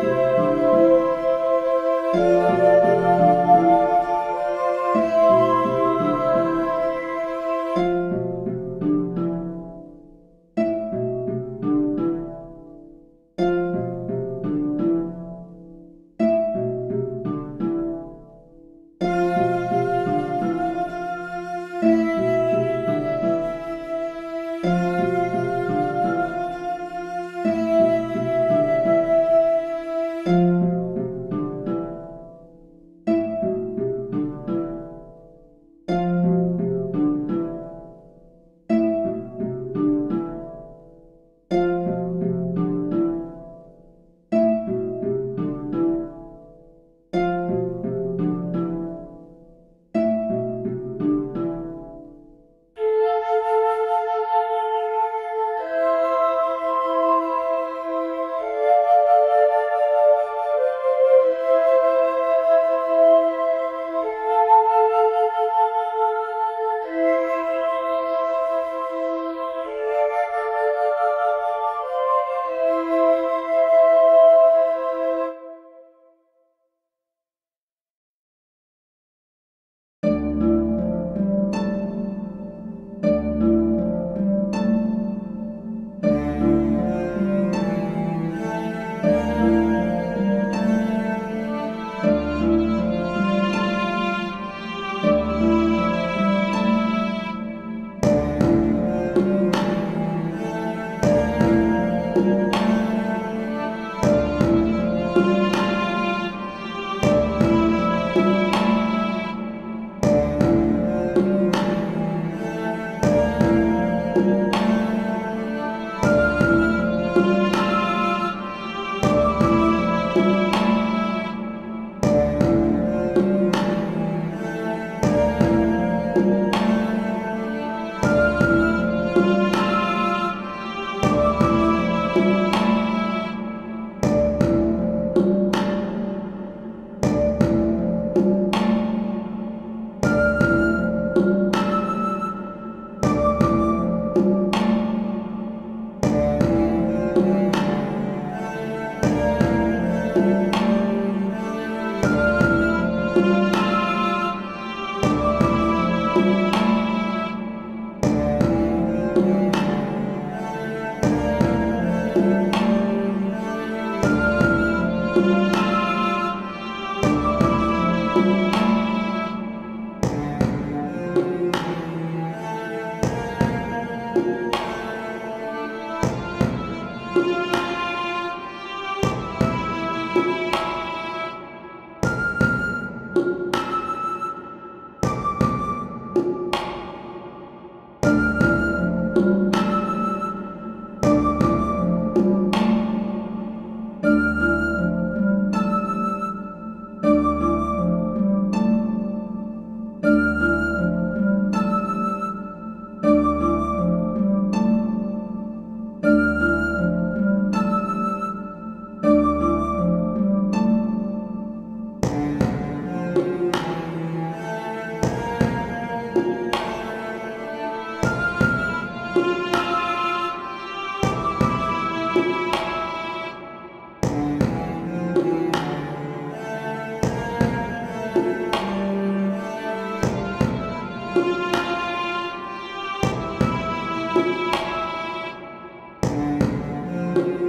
thank you. Música